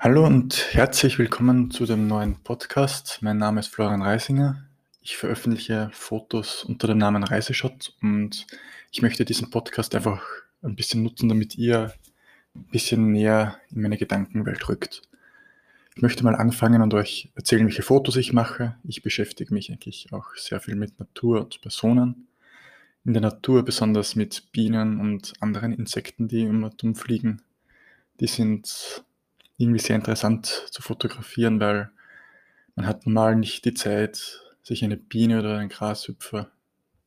Hallo und herzlich willkommen zu dem neuen Podcast. Mein Name ist Florian Reisinger. Ich veröffentliche Fotos unter dem Namen Reiseshot und ich möchte diesen Podcast einfach ein bisschen nutzen, damit ihr ein bisschen näher in meine Gedankenwelt rückt. Ich möchte mal anfangen und euch erzählen, welche Fotos ich mache. Ich beschäftige mich eigentlich auch sehr viel mit Natur und Personen. In der Natur besonders mit Bienen und anderen Insekten, die immer dumm fliegen. Die sind irgendwie sehr interessant zu fotografieren, weil man hat normal nicht die Zeit, sich eine Biene oder einen Grashüpfer,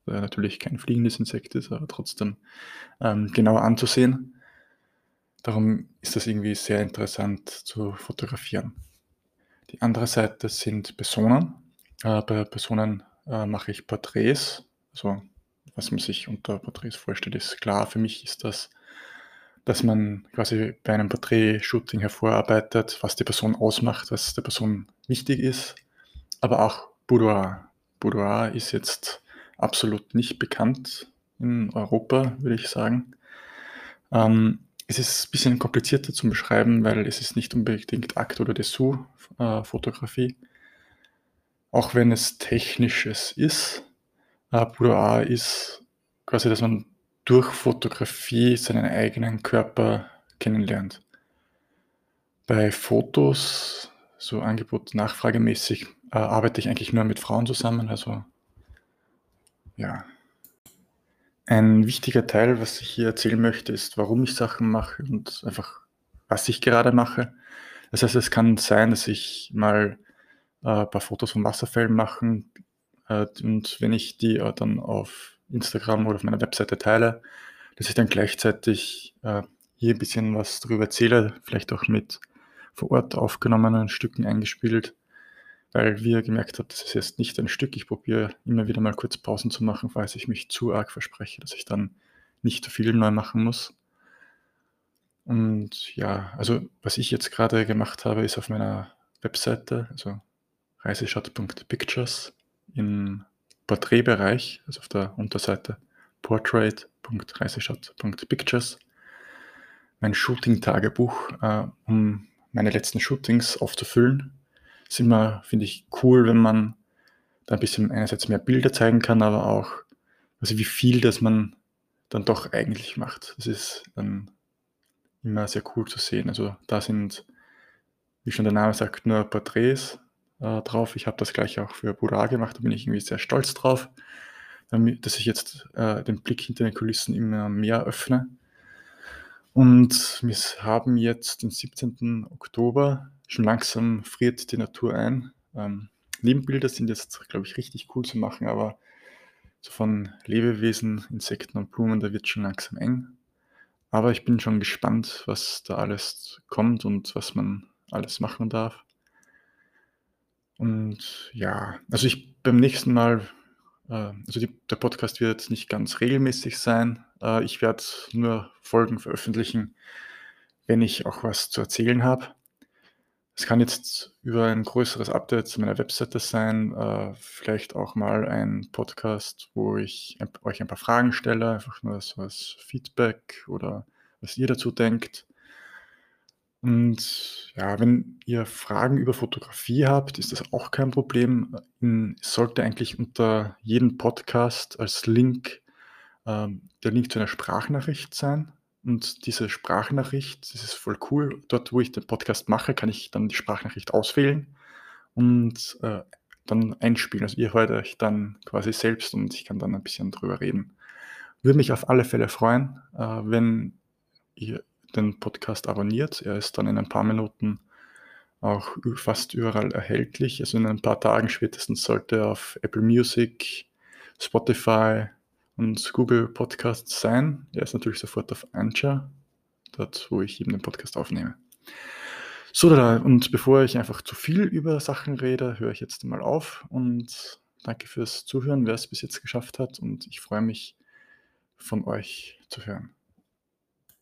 der natürlich kein fliegendes Insekt ist, aber trotzdem ähm, genauer anzusehen. Darum ist das irgendwie sehr interessant zu fotografieren. Die andere Seite sind Personen. Äh, bei Personen äh, mache ich Porträts. Also was man sich unter Porträts vorstellt, ist klar. Für mich ist das dass man quasi bei einem Porträt-Shooting hervorarbeitet, was die Person ausmacht, was der Person wichtig ist, aber auch Boudoir. Boudoir ist jetzt absolut nicht bekannt in Europa, würde ich sagen. Ähm, es ist ein bisschen komplizierter zu beschreiben, weil es ist nicht unbedingt Akt- oder Dessous-Fotografie. Äh, auch wenn es technisches ist. Äh, Boudoir ist quasi, dass man durch Fotografie seinen eigenen Körper kennenlernt. Bei Fotos, so Angebot-Nachfragemäßig, äh, arbeite ich eigentlich nur mit Frauen zusammen. Also ja. Ein wichtiger Teil, was ich hier erzählen möchte, ist, warum ich Sachen mache und einfach, was ich gerade mache. Das heißt, es kann sein, dass ich mal äh, ein paar Fotos von Wasserfällen mache äh, und wenn ich die äh, dann auf Instagram oder auf meiner Webseite teile, dass ich dann gleichzeitig äh, hier ein bisschen was darüber erzähle, vielleicht auch mit vor Ort aufgenommenen Stücken eingespielt, weil wir gemerkt haben, das ist jetzt nicht ein Stück. Ich probiere immer wieder mal kurz Pausen zu machen, falls ich mich zu arg verspreche, dass ich dann nicht zu viel neu machen muss. Und ja, also was ich jetzt gerade gemacht habe, ist auf meiner Webseite, also reiseshot.pictures in Porträtbereich, also auf der Unterseite portrait.reiseshot.pictures, mein Shooting-Tagebuch, äh, um meine letzten Shootings aufzufüllen. Ist immer, finde ich, cool, wenn man da ein bisschen einerseits mehr Bilder zeigen kann, aber auch, also wie viel das man dann doch eigentlich macht. Das ist dann immer sehr cool zu sehen. Also da sind, wie schon der Name sagt, nur Porträts äh, drauf. Ich habe das gleich auch für Bura gemacht, da bin ich irgendwie sehr stolz drauf, dass ich jetzt äh, den Blick hinter den Kulissen immer mehr öffne. Und wir haben jetzt den 17. Oktober, schon langsam friert die Natur ein. Ähm, Nebenbilder sind jetzt, glaube ich, richtig cool zu machen, aber so von Lebewesen, Insekten und Blumen, da wird schon langsam eng. Aber ich bin schon gespannt, was da alles kommt und was man alles machen darf. Und ja, also ich beim nächsten Mal, äh, also die, der Podcast wird nicht ganz regelmäßig sein. Äh, ich werde nur Folgen veröffentlichen, wenn ich auch was zu erzählen habe. Es kann jetzt über ein größeres Update zu meiner Webseite sein, äh, vielleicht auch mal ein Podcast, wo ich euch ein paar Fragen stelle, einfach nur so als Feedback oder was ihr dazu denkt. Und ja, wenn ihr Fragen über Fotografie habt, ist das auch kein Problem. Es sollte eigentlich unter jedem Podcast als Link ähm, der Link zu einer Sprachnachricht sein. Und diese Sprachnachricht, das ist voll cool. Dort, wo ich den Podcast mache, kann ich dann die Sprachnachricht auswählen und äh, dann einspielen. Also ihr hört euch dann quasi selbst und ich kann dann ein bisschen drüber reden. Würde mich auf alle Fälle freuen, äh, wenn ihr den Podcast abonniert. Er ist dann in ein paar Minuten auch fast überall erhältlich. Also in ein paar Tagen spätestens sollte er auf Apple Music, Spotify und Google Podcasts sein. Er ist natürlich sofort auf Anchor, dort wo ich eben den Podcast aufnehme. So, und bevor ich einfach zu viel über Sachen rede, höre ich jetzt mal auf und danke fürs Zuhören, wer es bis jetzt geschafft hat und ich freue mich von euch zu hören.